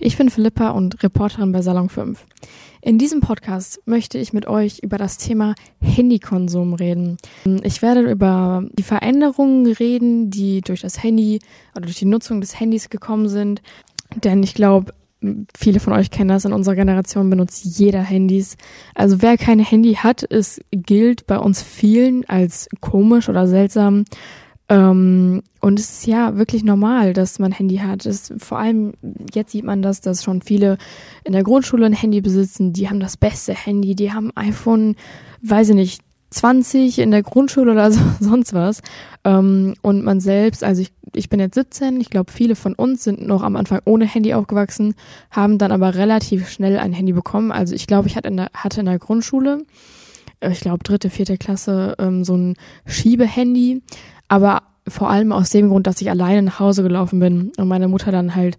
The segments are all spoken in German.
ich bin Philippa und Reporterin bei Salon 5. In diesem Podcast möchte ich mit euch über das Thema Handykonsum reden. Ich werde über die Veränderungen reden, die durch das Handy oder durch die Nutzung des Handys gekommen sind. Denn ich glaube, viele von euch kennen das, in unserer Generation benutzt jeder Handys. Also wer kein Handy hat, es gilt bei uns vielen als komisch oder seltsam. Ähm, und es ist ja wirklich normal, dass man Handy hat. Es, vor allem jetzt sieht man das, dass schon viele in der Grundschule ein Handy besitzen. Die haben das beste Handy, die haben iPhone, weiß ich nicht, 20 in der Grundschule oder so, sonst was. Ähm, und man selbst, also ich, ich bin jetzt 17, ich glaube, viele von uns sind noch am Anfang ohne Handy aufgewachsen, haben dann aber relativ schnell ein Handy bekommen. Also ich glaube, ich hatte in der, hatte in der Grundschule, äh, ich glaube, dritte, vierte Klasse, ähm, so ein Schiebehandy aber vor allem aus dem Grund, dass ich alleine nach Hause gelaufen bin und meine Mutter dann halt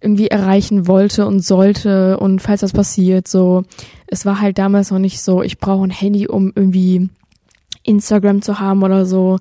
irgendwie erreichen wollte und sollte und falls was passiert, so, es war halt damals noch nicht so, ich brauche ein Handy, um irgendwie Instagram zu haben oder so.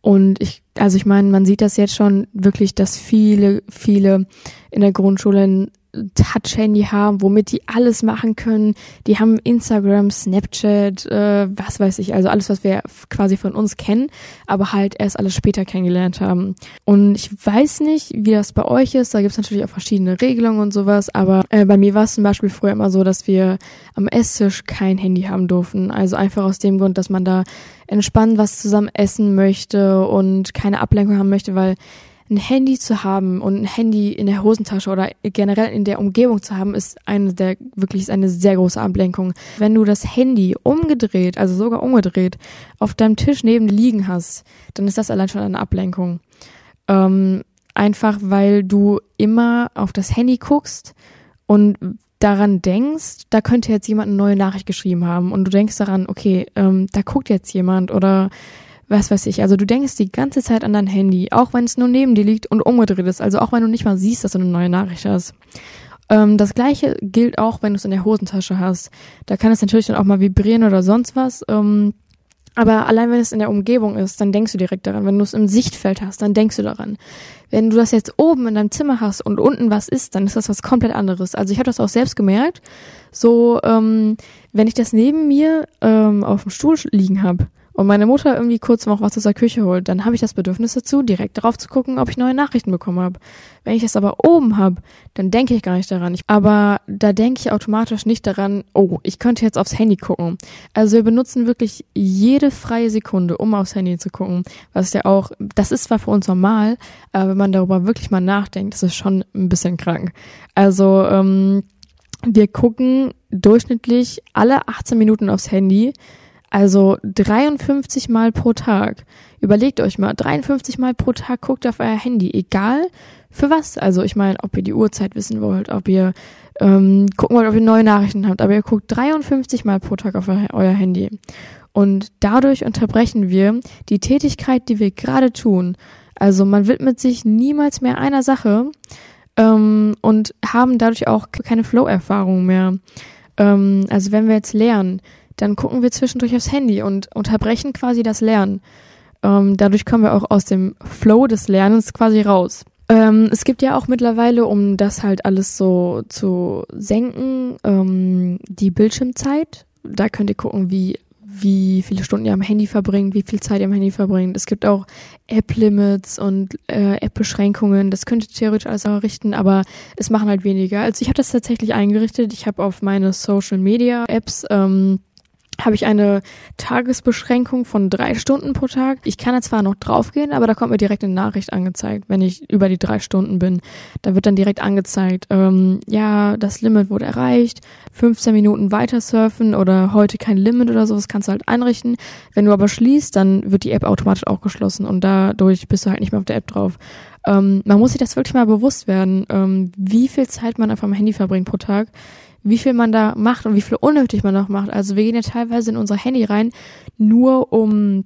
Und ich, also ich meine, man sieht das jetzt schon wirklich, dass viele, viele in der Grundschule Touch-Handy haben, womit die alles machen können. Die haben Instagram, Snapchat, äh, was weiß ich, also alles, was wir quasi von uns kennen, aber halt erst alles später kennengelernt haben. Und ich weiß nicht, wie das bei euch ist. Da gibt es natürlich auch verschiedene Regelungen und sowas, aber äh, bei mir war es zum Beispiel früher immer so, dass wir am Esstisch kein Handy haben durften. Also einfach aus dem Grund, dass man da entspannt was zusammen essen möchte und keine Ablenkung haben möchte, weil ein Handy zu haben und ein Handy in der Hosentasche oder generell in der Umgebung zu haben, ist eine der wirklich ist eine sehr große Ablenkung. Wenn du das Handy umgedreht, also sogar umgedreht, auf deinem Tisch neben liegen hast, dann ist das allein schon eine Ablenkung. Ähm, einfach weil du immer auf das Handy guckst und daran denkst, da könnte jetzt jemand eine neue Nachricht geschrieben haben und du denkst daran, okay, ähm, da guckt jetzt jemand oder was weiß ich. Also du denkst die ganze Zeit an dein Handy, auch wenn es nur neben dir liegt und umgedreht ist. Also auch wenn du nicht mal siehst, dass du eine neue Nachricht hast. Ähm, das gleiche gilt auch, wenn du es in der Hosentasche hast. Da kann es natürlich dann auch mal vibrieren oder sonst was. Ähm, aber allein wenn es in der Umgebung ist, dann denkst du direkt daran. Wenn du es im Sichtfeld hast, dann denkst du daran. Wenn du das jetzt oben in deinem Zimmer hast und unten was ist, dann ist das was komplett anderes. Also ich habe das auch selbst gemerkt. So, ähm, wenn ich das neben mir ähm, auf dem Stuhl liegen habe, und meine Mutter irgendwie kurz noch was aus der Küche holt, dann habe ich das Bedürfnis dazu, direkt drauf zu gucken, ob ich neue Nachrichten bekommen habe. Wenn ich das aber oben habe, dann denke ich gar nicht daran. Ich, aber da denke ich automatisch nicht daran, oh, ich könnte jetzt aufs Handy gucken. Also wir benutzen wirklich jede freie Sekunde, um aufs Handy zu gucken. Was ja auch, das ist zwar für uns normal, aber wenn man darüber wirklich mal nachdenkt, das ist schon ein bisschen krank. Also ähm, wir gucken durchschnittlich alle 18 Minuten aufs Handy also 53 Mal pro Tag. Überlegt euch mal, 53 Mal pro Tag guckt auf euer Handy, egal für was. Also ich meine, ob ihr die Uhrzeit wissen wollt, ob ihr ähm, gucken wollt, ob ihr neue Nachrichten habt, aber ihr guckt 53 Mal pro Tag auf euer Handy. Und dadurch unterbrechen wir die Tätigkeit, die wir gerade tun. Also man widmet sich niemals mehr einer Sache ähm, und haben dadurch auch keine Flow-Erfahrung mehr. Ähm, also wenn wir jetzt lernen, dann gucken wir zwischendurch aufs Handy und unterbrechen quasi das Lernen. Ähm, dadurch kommen wir auch aus dem Flow des Lernens quasi raus. Ähm, es gibt ja auch mittlerweile, um das halt alles so zu senken, ähm, die Bildschirmzeit. Da könnt ihr gucken, wie wie viele Stunden ihr am Handy verbringt, wie viel Zeit ihr am Handy verbringt. Es gibt auch App-Limits und äh, App-Beschränkungen. Das könnte theoretisch alles errichten, aber es machen halt weniger. Also ich habe das tatsächlich eingerichtet. Ich habe auf meine Social-Media-Apps ähm, habe ich eine Tagesbeschränkung von drei Stunden pro Tag. Ich kann da zwar noch draufgehen, aber da kommt mir direkt eine Nachricht angezeigt, wenn ich über die drei Stunden bin. Da wird dann direkt angezeigt, ähm, ja, das Limit wurde erreicht, 15 Minuten weiter surfen oder heute kein Limit oder sowas kannst du halt einrichten. Wenn du aber schließt, dann wird die App automatisch auch geschlossen und dadurch bist du halt nicht mehr auf der App drauf. Ähm, man muss sich das wirklich mal bewusst werden, ähm, wie viel Zeit man einfach am Handy verbringt pro Tag wie viel man da macht und wie viel unnötig man noch macht. Also wir gehen ja teilweise in unser Handy rein, nur um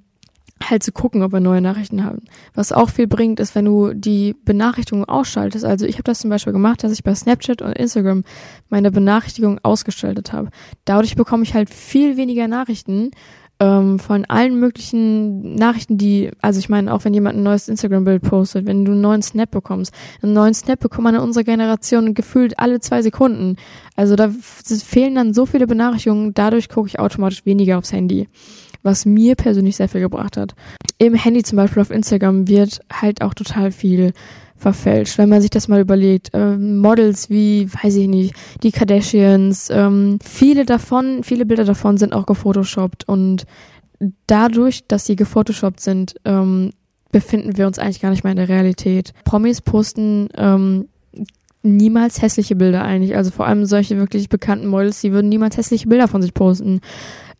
halt zu gucken, ob wir neue Nachrichten haben. Was auch viel bringt, ist, wenn du die Benachrichtigungen ausschaltest. Also ich habe das zum Beispiel gemacht, dass ich bei Snapchat und Instagram meine Benachrichtigungen ausgeschaltet habe. Dadurch bekomme ich halt viel weniger Nachrichten ähm, von allen möglichen Nachrichten, die, also ich meine, auch wenn jemand ein neues Instagram-Bild postet, wenn du einen neuen Snap bekommst, einen neuen Snap bekommt man in unserer Generation gefühlt alle zwei Sekunden. Also da fehlen dann so viele Benachrichtigungen, dadurch gucke ich automatisch weniger aufs Handy was mir persönlich sehr viel gebracht hat. Im Handy zum Beispiel auf Instagram wird halt auch total viel verfälscht. Wenn man sich das mal überlegt, ähm, Models wie, weiß ich nicht, die Kardashians, ähm, viele davon, viele Bilder davon sind auch gefotoshoppt und dadurch, dass sie gefotoshoppt sind, ähm, befinden wir uns eigentlich gar nicht mehr in der Realität. Promis posten ähm, niemals hässliche Bilder eigentlich. Also vor allem solche wirklich bekannten Models, die würden niemals hässliche Bilder von sich posten.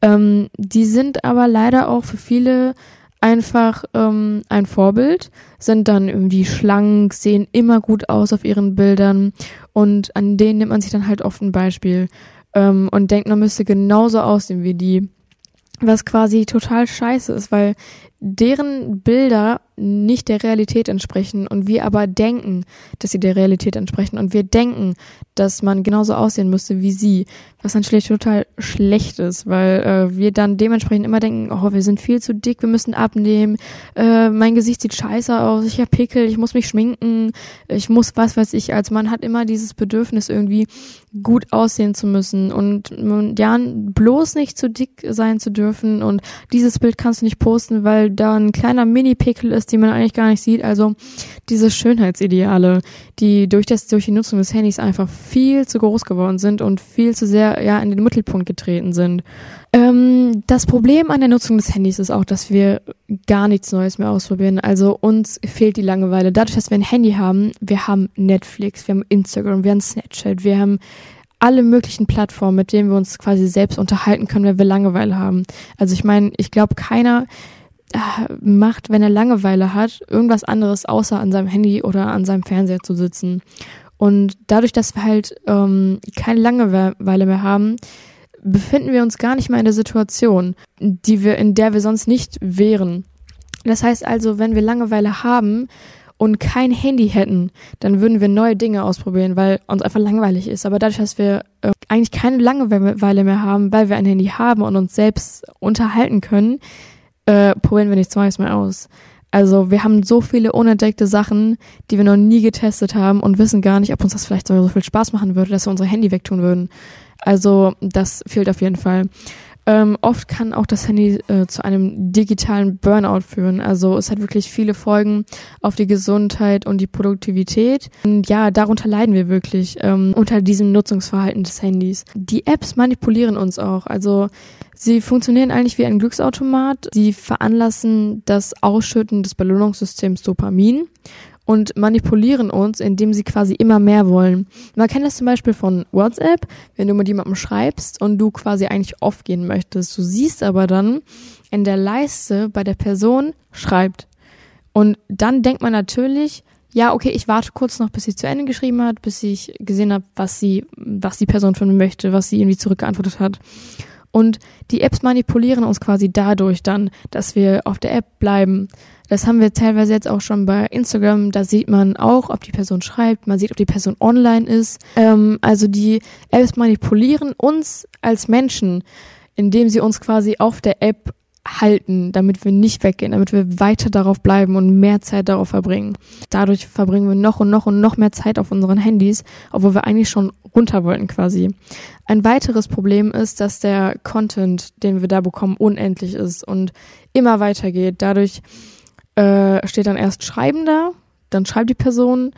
Ähm, die sind aber leider auch für viele einfach ähm, ein Vorbild, sind dann irgendwie schlank, sehen immer gut aus auf ihren Bildern und an denen nimmt man sich dann halt oft ein Beispiel ähm, und denkt, man müsste genauso aussehen wie die. Was quasi total scheiße ist, weil deren Bilder nicht der Realität entsprechen und wir aber denken, dass sie der Realität entsprechen und wir denken, dass man genauso aussehen müsste wie sie, was schlicht total schlecht ist, weil äh, wir dann dementsprechend immer denken, oh, wir sind viel zu dick, wir müssen abnehmen, äh, mein Gesicht sieht scheiße aus, ich habe Pickel, ich muss mich schminken, ich muss was weiß ich, als man hat immer dieses Bedürfnis irgendwie gut aussehen zu müssen und ja, bloß nicht zu dick sein zu dürfen und dieses Bild kannst du nicht posten, weil da ein kleiner Mini-Pickel ist, die man eigentlich gar nicht sieht. Also diese Schönheitsideale, die durch das, durch die Nutzung des Handys einfach viel zu groß geworden sind und viel zu sehr, ja, in den Mittelpunkt getreten sind. Ähm, das Problem an der Nutzung des Handys ist auch, dass wir gar nichts Neues mehr ausprobieren. Also uns fehlt die Langeweile. Dadurch, dass wir ein Handy haben, wir haben Netflix, wir haben Instagram, wir haben Snapchat, wir haben alle möglichen Plattformen, mit denen wir uns quasi selbst unterhalten können, wenn wir Langeweile haben. Also ich meine, ich glaube, keiner macht, wenn er Langeweile hat, irgendwas anderes außer an seinem Handy oder an seinem Fernseher zu sitzen. Und dadurch, dass wir halt ähm, keine Langeweile mehr haben, befinden wir uns gar nicht mehr in der Situation, die wir, in der wir sonst nicht wären. Das heißt also, wenn wir Langeweile haben und kein Handy hätten, dann würden wir neue Dinge ausprobieren, weil uns einfach langweilig ist. Aber dadurch, dass wir äh, eigentlich keine Langeweile mehr haben, weil wir ein Handy haben und uns selbst unterhalten können, äh, probieren wir nichts Neues mehr aus. Also wir haben so viele unentdeckte Sachen, die wir noch nie getestet haben und wissen gar nicht, ob uns das vielleicht so viel Spaß machen würde, dass wir unser Handy wegtun würden. Also das fehlt auf jeden Fall. Ähm, oft kann auch das Handy äh, zu einem digitalen Burnout führen. Also es hat wirklich viele Folgen auf die Gesundheit und die Produktivität. Und ja, darunter leiden wir wirklich ähm, unter diesem Nutzungsverhalten des Handys. Die Apps manipulieren uns auch. Also sie funktionieren eigentlich wie ein Glücksautomat. Sie veranlassen das Ausschütten des Belohnungssystems Dopamin und manipulieren uns, indem sie quasi immer mehr wollen. Man kennt das zum Beispiel von WhatsApp, wenn du mit jemandem schreibst und du quasi eigentlich off gehen möchtest. Du siehst aber dann in der Leiste bei der Person schreibt. Und dann denkt man natürlich, ja, okay, ich warte kurz noch, bis sie zu Ende geschrieben hat, bis ich gesehen habe, was sie, was die Person von mir möchte, was sie irgendwie zurückgeantwortet hat. Und die Apps manipulieren uns quasi dadurch dann, dass wir auf der App bleiben, das haben wir teilweise jetzt auch schon bei Instagram. Da sieht man auch, ob die Person schreibt, man sieht, ob die Person online ist. Ähm, also die Apps manipulieren uns als Menschen, indem sie uns quasi auf der App halten, damit wir nicht weggehen, damit wir weiter darauf bleiben und mehr Zeit darauf verbringen. Dadurch verbringen wir noch und noch und noch mehr Zeit auf unseren Handys, obwohl wir eigentlich schon runter wollten quasi. Ein weiteres Problem ist, dass der Content, den wir da bekommen, unendlich ist und immer weitergeht. Dadurch äh, steht dann erst Schreiben da, dann schreibt die Person,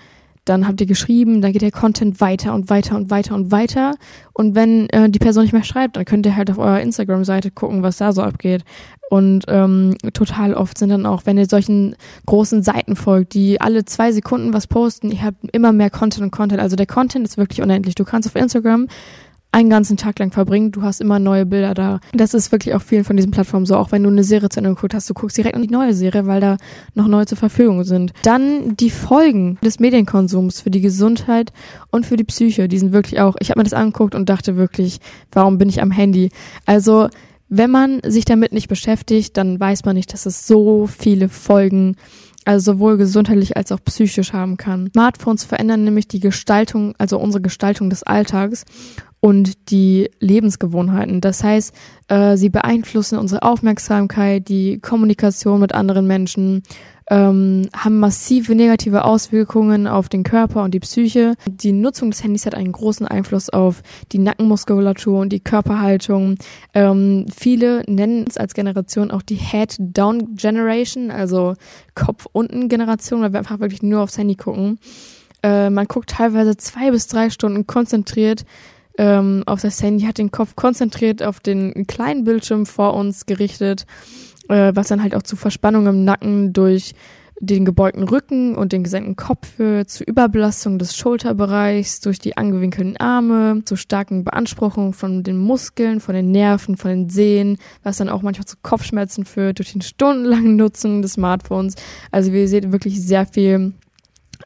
dann habt ihr geschrieben, dann geht der Content weiter und weiter und weiter und weiter. Und wenn äh, die Person nicht mehr schreibt, dann könnt ihr halt auf eurer Instagram-Seite gucken, was da so abgeht. Und ähm, total oft sind dann auch, wenn ihr solchen großen Seiten folgt, die alle zwei Sekunden was posten, ihr habt immer mehr Content und Content. Also der Content ist wirklich unendlich. Du kannst auf Instagram einen ganzen Tag lang verbringen. Du hast immer neue Bilder da. Das ist wirklich auf vielen von diesen Plattformen so. Auch wenn du eine Serie zu Ende geguckt hast, du guckst direkt an die neue Serie, weil da noch neue zur Verfügung sind. Dann die Folgen des Medienkonsums für die Gesundheit und für die Psyche. Die sind wirklich auch, ich habe mir das angeguckt und dachte wirklich, warum bin ich am Handy? Also wenn man sich damit nicht beschäftigt, dann weiß man nicht, dass es so viele Folgen also sowohl gesundheitlich als auch psychisch haben kann. Smartphones verändern nämlich die Gestaltung, also unsere Gestaltung des Alltags und die Lebensgewohnheiten. Das heißt, äh, sie beeinflussen unsere Aufmerksamkeit, die Kommunikation mit anderen Menschen, ähm, haben massive negative Auswirkungen auf den Körper und die Psyche. Die Nutzung des Handys hat einen großen Einfluss auf die Nackenmuskulatur und die Körperhaltung. Ähm, viele nennen es als Generation auch die Head-Down-Generation, also Kopf-Unten-Generation, weil wir einfach wirklich nur aufs Handy gucken. Äh, man guckt teilweise zwei bis drei Stunden konzentriert ähm, auf das Handy, hat den Kopf konzentriert auf den kleinen Bildschirm vor uns gerichtet äh, was dann halt auch zu Verspannung im Nacken durch den gebeugten Rücken und den gesenkten Kopf führt, zu Überbelastung des Schulterbereichs durch die angewinkelten Arme, zu starken Beanspruchungen von den Muskeln, von den Nerven, von den Sehnen, was dann auch manchmal zu Kopfschmerzen führt durch den stundenlangen Nutzen des Smartphones. Also wie ihr seht, wirklich sehr viel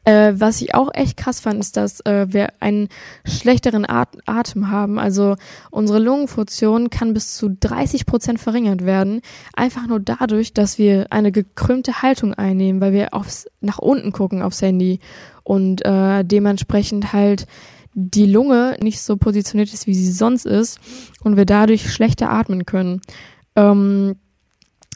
äh, was ich auch echt krass fand, ist, dass äh, wir einen schlechteren At Atem haben. Also unsere Lungenfunktion kann bis zu 30 Prozent verringert werden. Einfach nur dadurch, dass wir eine gekrümmte Haltung einnehmen, weil wir aufs, nach unten gucken aufs Handy und äh, dementsprechend halt die Lunge nicht so positioniert ist, wie sie sonst ist und wir dadurch schlechter atmen können. Ähm,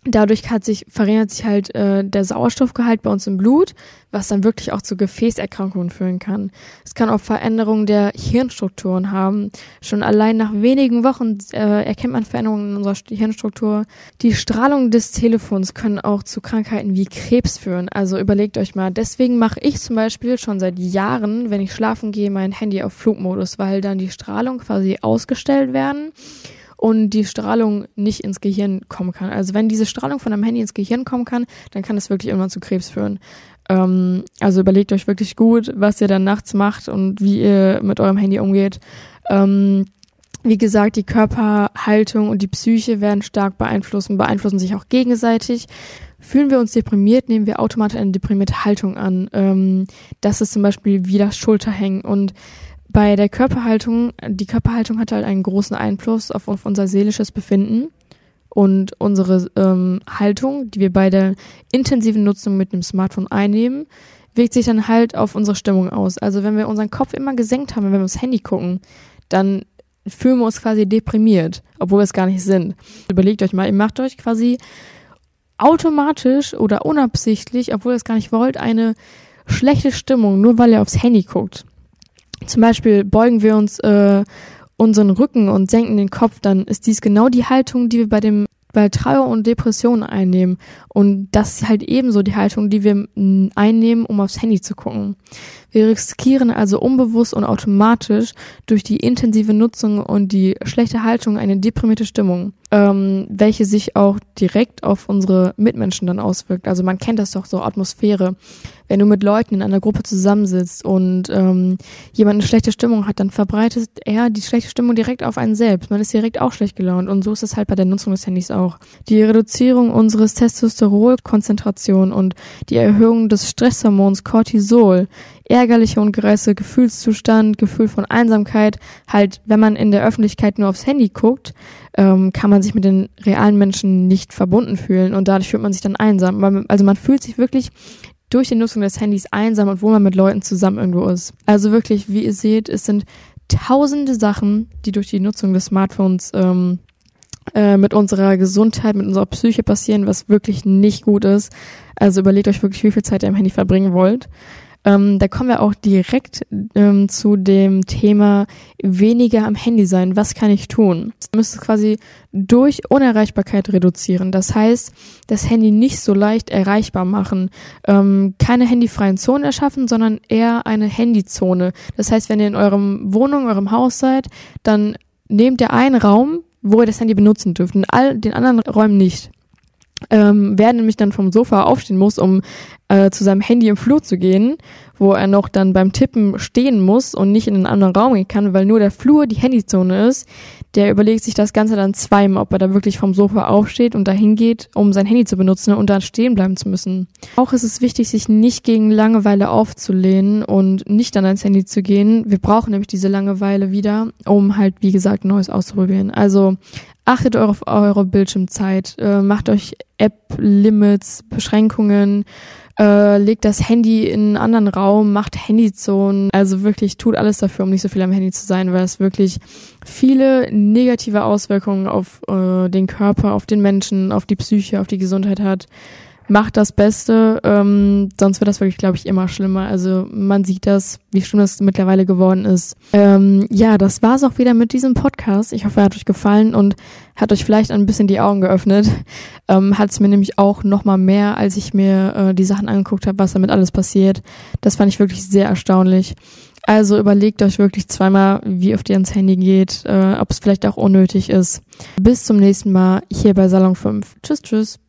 Dadurch hat sich, verringert sich halt äh, der Sauerstoffgehalt bei uns im Blut, was dann wirklich auch zu Gefäßerkrankungen führen kann. Es kann auch Veränderungen der Hirnstrukturen haben. Schon allein nach wenigen Wochen äh, erkennt man Veränderungen in unserer Hirnstruktur. Die Strahlung des Telefons können auch zu Krankheiten wie Krebs führen. Also überlegt euch mal. Deswegen mache ich zum Beispiel schon seit Jahren, wenn ich schlafen gehe, mein Handy auf Flugmodus, weil dann die Strahlung quasi ausgestellt werden und die Strahlung nicht ins Gehirn kommen kann. Also wenn diese Strahlung von einem Handy ins Gehirn kommen kann, dann kann das wirklich irgendwann zu Krebs führen. Ähm, also überlegt euch wirklich gut, was ihr dann nachts macht und wie ihr mit eurem Handy umgeht. Ähm, wie gesagt, die Körperhaltung und die Psyche werden stark beeinflussen, beeinflussen sich auch gegenseitig. Fühlen wir uns deprimiert, nehmen wir automatisch eine deprimierte Haltung an. Ähm, das ist zum Beispiel wie das Schulterhängen und bei der Körperhaltung, die Körperhaltung hat halt einen großen Einfluss auf, auf unser seelisches Befinden und unsere ähm, Haltung, die wir bei der intensiven Nutzung mit dem Smartphone einnehmen, wirkt sich dann halt auf unsere Stimmung aus. Also wenn wir unseren Kopf immer gesenkt haben, wenn wir aufs Handy gucken, dann fühlen wir uns quasi deprimiert, obwohl wir es gar nicht sind. Überlegt euch mal, ihr macht euch quasi automatisch oder unabsichtlich, obwohl ihr es gar nicht wollt, eine schlechte Stimmung, nur weil ihr aufs Handy guckt zum Beispiel beugen wir uns äh, unseren Rücken und senken den Kopf, dann ist dies genau die Haltung, die wir bei dem bei Trauer und Depression einnehmen. Und das ist halt ebenso die Haltung, die wir einnehmen, um aufs Handy zu gucken. Wir riskieren also unbewusst und automatisch durch die intensive Nutzung und die schlechte Haltung eine deprimierte Stimmung ähm, welche sich auch direkt auf unsere Mitmenschen dann auswirkt. Also man kennt das doch so Atmosphäre. Wenn du mit Leuten in einer Gruppe zusammensitzt und ähm, jemand eine schlechte Stimmung hat, dann verbreitet er die schlechte Stimmung direkt auf einen selbst. Man ist direkt auch schlecht gelaunt und so ist es halt bei der Nutzung des Handys auch. Die Reduzierung unseres Testosteronkonzentration und die Erhöhung des Stresshormons Cortisol ärgerliche und gereiste Gefühlszustand, Gefühl von Einsamkeit. Halt, wenn man in der Öffentlichkeit nur aufs Handy guckt, ähm, kann man sich mit den realen Menschen nicht verbunden fühlen und dadurch fühlt man sich dann einsam. Also man fühlt sich wirklich durch die Nutzung des Handys einsam, obwohl man mit Leuten zusammen irgendwo ist. Also wirklich, wie ihr seht, es sind tausende Sachen, die durch die Nutzung des Smartphones ähm, äh, mit unserer Gesundheit, mit unserer Psyche passieren, was wirklich nicht gut ist. Also überlegt euch wirklich, wie viel Zeit ihr am Handy verbringen wollt. Ähm, da kommen wir auch direkt ähm, zu dem Thema weniger am Handy sein. Was kann ich tun? Du müsstest quasi durch Unerreichbarkeit reduzieren. Das heißt, das Handy nicht so leicht erreichbar machen. Ähm, keine handyfreien Zonen erschaffen, sondern eher eine Handyzone. Das heißt, wenn ihr in eurem Wohnung, eurem Haus seid, dann nehmt ihr einen Raum, wo ihr das Handy benutzen dürft, und all den anderen Räumen nicht ähm, wer nämlich dann vom Sofa aufstehen muss, um äh, zu seinem Handy im Flur zu gehen, wo er noch dann beim Tippen stehen muss und nicht in einen anderen Raum gehen kann, weil nur der Flur die Handyzone ist, der überlegt sich das Ganze dann zweimal, ob er da wirklich vom Sofa aufsteht und dahin geht, um sein Handy zu benutzen und dann stehen bleiben zu müssen. Auch ist es wichtig, sich nicht gegen Langeweile aufzulehnen und nicht dann ans Handy zu gehen. Wir brauchen nämlich diese Langeweile wieder, um halt, wie gesagt, Neues auszuprobieren. Also achtet auf eure Bildschirmzeit, äh, macht euch App-Limits, Beschränkungen, äh, legt das Handy in einen anderen Raum, macht Handyzonen. Also wirklich tut alles dafür, um nicht so viel am Handy zu sein, weil es wirklich viele negative Auswirkungen auf äh, den Körper, auf den Menschen, auf die Psyche, auf die Gesundheit hat macht das Beste, ähm, sonst wird das wirklich, glaube ich, immer schlimmer. Also man sieht das, wie schlimm das mittlerweile geworden ist. Ähm, ja, das war's auch wieder mit diesem Podcast. Ich hoffe, er hat euch gefallen und hat euch vielleicht ein bisschen die Augen geöffnet. Ähm, hat es mir nämlich auch noch mal mehr, als ich mir äh, die Sachen angeguckt habe, was damit alles passiert. Das fand ich wirklich sehr erstaunlich. Also überlegt euch wirklich zweimal, wie oft ihr ans Handy geht, äh, ob es vielleicht auch unnötig ist. Bis zum nächsten Mal hier bei Salon 5. Tschüss, tschüss.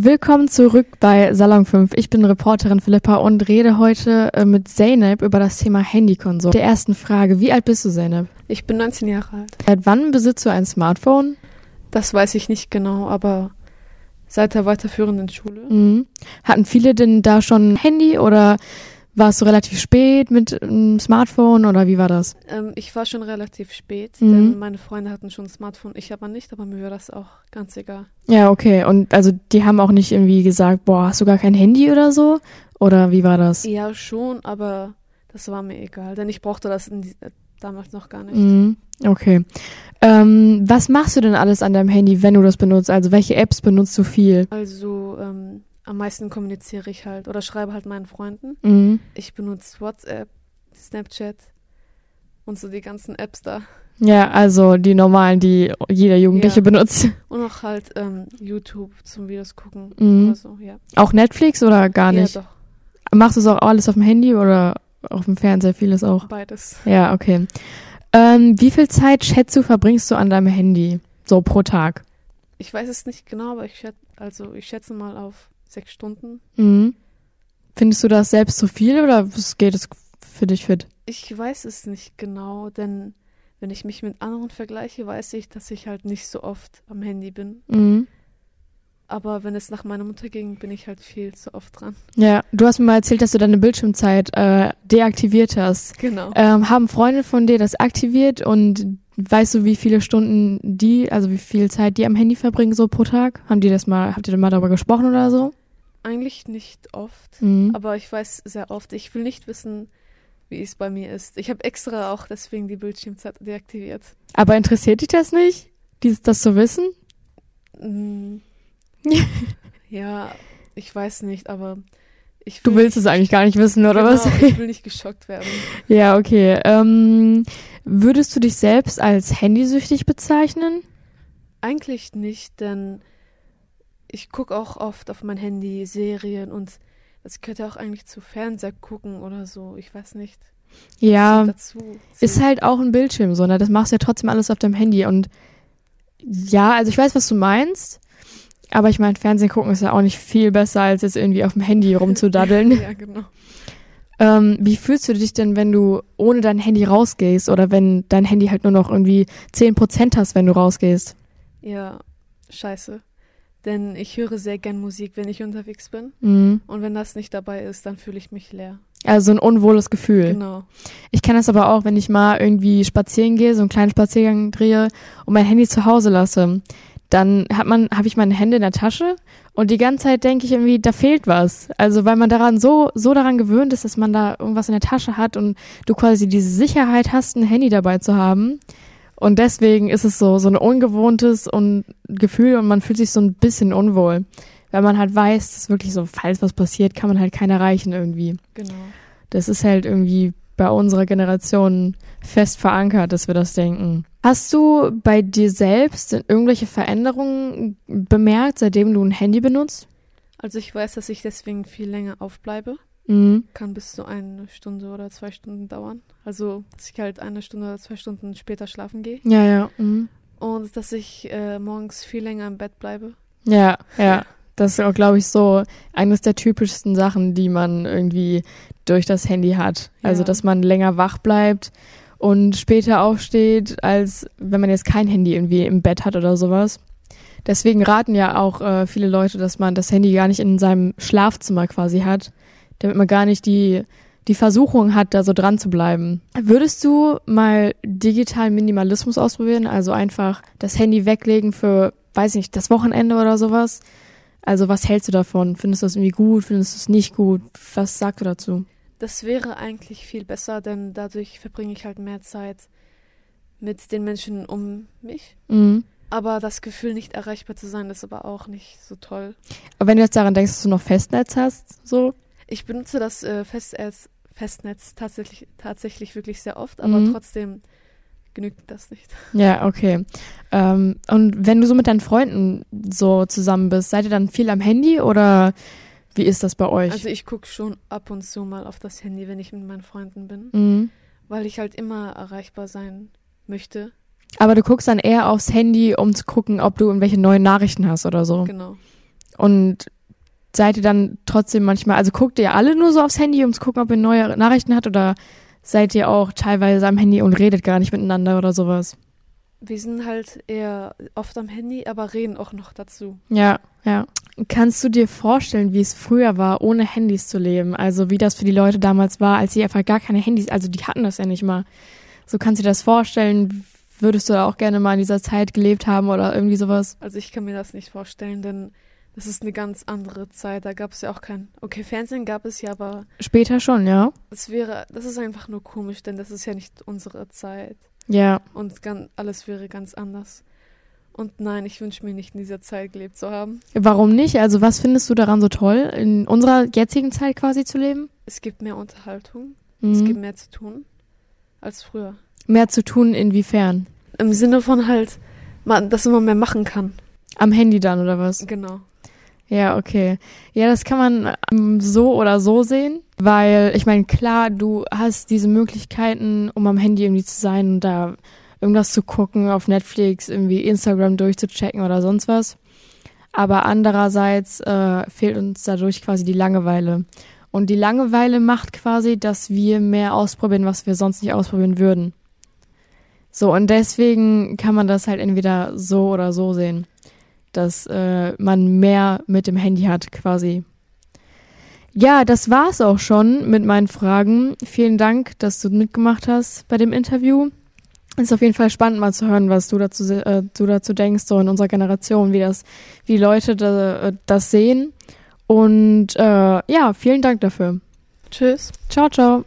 Willkommen zurück bei Salon 5. Ich bin Reporterin Philippa und rede heute äh, mit Zeynep über das Thema Handykonsum. Der ersten Frage, wie alt bist du, Zeynep? Ich bin 19 Jahre alt. Seit wann besitzt du ein Smartphone? Das weiß ich nicht genau, aber seit der weiterführenden Schule. Mhm. Hatten viele denn da schon ein Handy oder warst du relativ spät mit einem Smartphone oder wie war das? Ähm, ich war schon relativ spät, Mhm. denn meine Freunde hatten schon ein Smartphone, ich aber nicht, aber mir war das auch ganz egal. Ja, okay. Und also die haben auch nicht irgendwie gesagt, boah, hast du gar kein Handy oder so? Oder wie war das? Ja, schon, aber das war mir egal, denn ich brauchte das die, äh, damals noch gar nicht. Mhm. Okay. Ähm, was machst du denn alles an deinem Handy, wenn du das benutzt? Also welche Apps benutzt du viel? Also ähm, am meisten kommuniziere ich halt oder schreibe halt meinen Freunden. Mhm. Ich benutze WhatsApp, Snapchat und so die ganzen Apps da. Ja, also die normalen, die jeder Jugendliche Ja. benutzt. Und auch halt ähm, YouTube zum Videos gucken Mhm. oder so, ja. Auch Netflix oder gar nicht? Ja, doch, Machst du es auch alles auf dem Handy oder auf dem Fernseher vieles auch? beides. Ja, okay. Ähm, wie viel Zeit, schätzt du, verbringst du an deinem Handy? So pro Tag? Ich weiß es nicht genau, aber ich schätze, also ich schätze mal auf sechs Stunden. Mhm. Findest du das selbst zu viel oder geht es für dich fit? Ich weiß es nicht genau, denn wenn ich mich mit anderen vergleiche, weiß ich, dass ich halt nicht so oft am Handy bin. Mhm. Aber wenn es nach meiner Mutter ging, bin ich halt viel zu oft dran. Ja, du hast mir mal erzählt, dass du deine Bildschirmzeit äh, deaktiviert hast. Genau. Ähm, haben Freunde von dir das aktiviert und weißt du, wie viele Stunden die, also wie viel Zeit die am Handy verbringen so pro Tag? Haben die das mal, habt ihr da mal darüber gesprochen oder so? Eigentlich nicht oft, Mhm. aber ich weiß sehr oft. Ich will nicht wissen, wie es bei mir ist. Ich habe extra auch deswegen die Bildschirmzeit deaktiviert. Aber interessiert dich das nicht, dieses, das zu wissen? Mm. ja, ich weiß nicht, aber ich Du will willst es eigentlich gar nicht wissen, oder genau, was? Ich will nicht geschockt werden. Ja, okay. Ähm, würdest du dich selbst als handysüchtig bezeichnen? Eigentlich nicht, denn ich gucke auch oft auf mein Handy Serien und das gehört ja auch eigentlich zu Fernseher gucken oder so. Ich weiß nicht. Ja, dazu ist halt auch ein Bildschirm so, ne? Das machst du ja trotzdem alles auf deinem Handy und ja, also ich weiß, was du meinst, aber ich meine, Fernsehen gucken ist ja auch nicht viel besser, als jetzt irgendwie auf dem Handy rumzudaddeln. ja, genau. ähm, wie fühlst du dich denn, wenn du ohne dein Handy rausgehst oder wenn dein Handy halt nur noch irgendwie 10% hast, wenn du rausgehst? Ja, scheiße. Denn ich höre sehr gern Musik, wenn ich unterwegs bin. Mhm. Und wenn das nicht dabei ist, dann fühle ich mich leer. Also ein unwohles Gefühl. Genau. Ich kenne das aber auch, wenn ich mal irgendwie spazieren gehe, so einen kleinen Spaziergang drehe und mein Handy zu Hause lasse. Dann hat man, habe ich meine Hände in der Tasche und die ganze Zeit denke ich irgendwie, da fehlt was. Also weil man daran so, so daran gewöhnt ist, dass man da irgendwas in der Tasche hat und du quasi diese Sicherheit hast, ein Handy dabei zu haben. Und deswegen ist es so, so ein ungewohntes und Gefühl und man fühlt sich so ein bisschen unwohl. Weil man halt weiß, dass wirklich so, falls was passiert, kann man halt keinen erreichen irgendwie. Genau. Das ist halt irgendwie bei unserer Generation fest verankert, dass wir das denken. Hast du bei dir selbst irgendwelche Veränderungen bemerkt, seitdem du ein Handy benutzt? Also ich weiß, dass ich deswegen viel länger aufbleibe. Mhm. Kann bis zu eine Stunde oder zwei Stunden dauern. Also, dass ich halt eine Stunde oder zwei Stunden später schlafen gehe. Ja, ja. Mhm. Und dass ich äh, morgens viel länger im Bett bleibe. Ja, ja. Das ist auch, glaube ich, so eines der typischsten Sachen, die man irgendwie durch das Handy hat. Also, Ja. dass man länger wach bleibt und später aufsteht, als wenn man jetzt kein Handy irgendwie im Bett hat oder sowas. Deswegen raten ja auch äh, viele Leute, dass man das Handy gar nicht in seinem Schlafzimmer quasi hat, damit man gar nicht die, die Versuchung hat, da so dran zu bleiben. Würdest du mal digitalen Minimalismus ausprobieren? Also einfach das Handy weglegen für, weiß nicht, das Wochenende oder sowas? Also was hältst du davon? Findest du das irgendwie gut? Findest du es nicht gut? Was sagst du dazu? Das wäre eigentlich viel besser, denn dadurch verbringe ich halt mehr Zeit mit den Menschen um mich. Mhm. Aber das Gefühl, nicht erreichbar zu sein, ist aber auch nicht so toll. Aber wenn du jetzt daran denkst, dass du noch Festnetz hast, so? Ich benutze das äh, Festnetz, Festnetz tatsächlich, tatsächlich wirklich sehr oft, aber Mhm. trotzdem genügt das nicht. Ja, okay. Ähm, und wenn du so mit deinen Freunden so zusammen bist, seid ihr dann viel am Handy oder wie ist das bei euch? Also ich gucke schon ab und zu mal auf das Handy, wenn ich mit meinen Freunden bin, mhm. weil ich halt immer erreichbar sein möchte. Aber du guckst dann eher aufs Handy, um zu gucken, ob du irgendwelche neuen Nachrichten hast oder so. Genau. Und seid ihr dann trotzdem manchmal, also guckt ihr alle nur so aufs Handy, um zu gucken, ob ihr neue Nachrichten habt oder seid ihr auch teilweise am Handy und redet gar nicht miteinander oder sowas? Wir sind halt eher oft am Handy, aber reden auch noch dazu. Ja, ja. Kannst du dir vorstellen, wie es früher war, ohne Handys zu leben? Also wie das für die Leute damals war, als sie einfach gar keine Handys, also die hatten das ja nicht mal. So kannst du dir das vorstellen? Würdest du da auch gerne mal in dieser Zeit gelebt haben oder irgendwie sowas? Also ich kann mir das nicht vorstellen, denn das ist eine ganz andere Zeit. Da gab es ja auch kein. Okay, Fernsehen gab es ja, aber Später schon, ja. das wäre, das ist einfach nur komisch, denn das ist ja nicht unsere Zeit. Ja, Und ganz, alles wäre ganz anders. Und nein, ich wünsche mir nicht in dieser Zeit gelebt zu haben. warum nicht? Also was findest du daran so toll, in unserer jetzigen Zeit quasi zu leben? Es gibt mehr Unterhaltung, es Mhm. gibt mehr zu tun als früher. Mehr zu tun, inwiefern? Im Sinne von halt, dass man mehr machen kann. Am Handy dann oder was? Genau. Ja, okay. Ja, das kann man ähm, so oder so sehen, weil ich meine, klar, du hast diese Möglichkeiten, um am Handy irgendwie zu sein und da irgendwas zu gucken, auf Netflix, irgendwie Instagram durchzuchecken oder sonst was. Aber andererseits äh, fehlt uns dadurch quasi die Langeweile. Und die Langeweile macht quasi, dass wir mehr ausprobieren, was wir sonst nicht ausprobieren würden. So, und deswegen kann man das halt entweder so oder so sehen dass äh, man mehr mit dem Handy hat quasi. Ja, das war's auch schon mit meinen Fragen. Vielen Dank, dass du mitgemacht hast bei dem Interview. Ist auf jeden Fall spannend mal zu hören, was du dazu, äh, du dazu denkst, so in unserer Generation, wie das, wie Leute da, äh, das sehen. Und äh, ja, vielen Dank dafür. Tschüss. Ciao, ciao.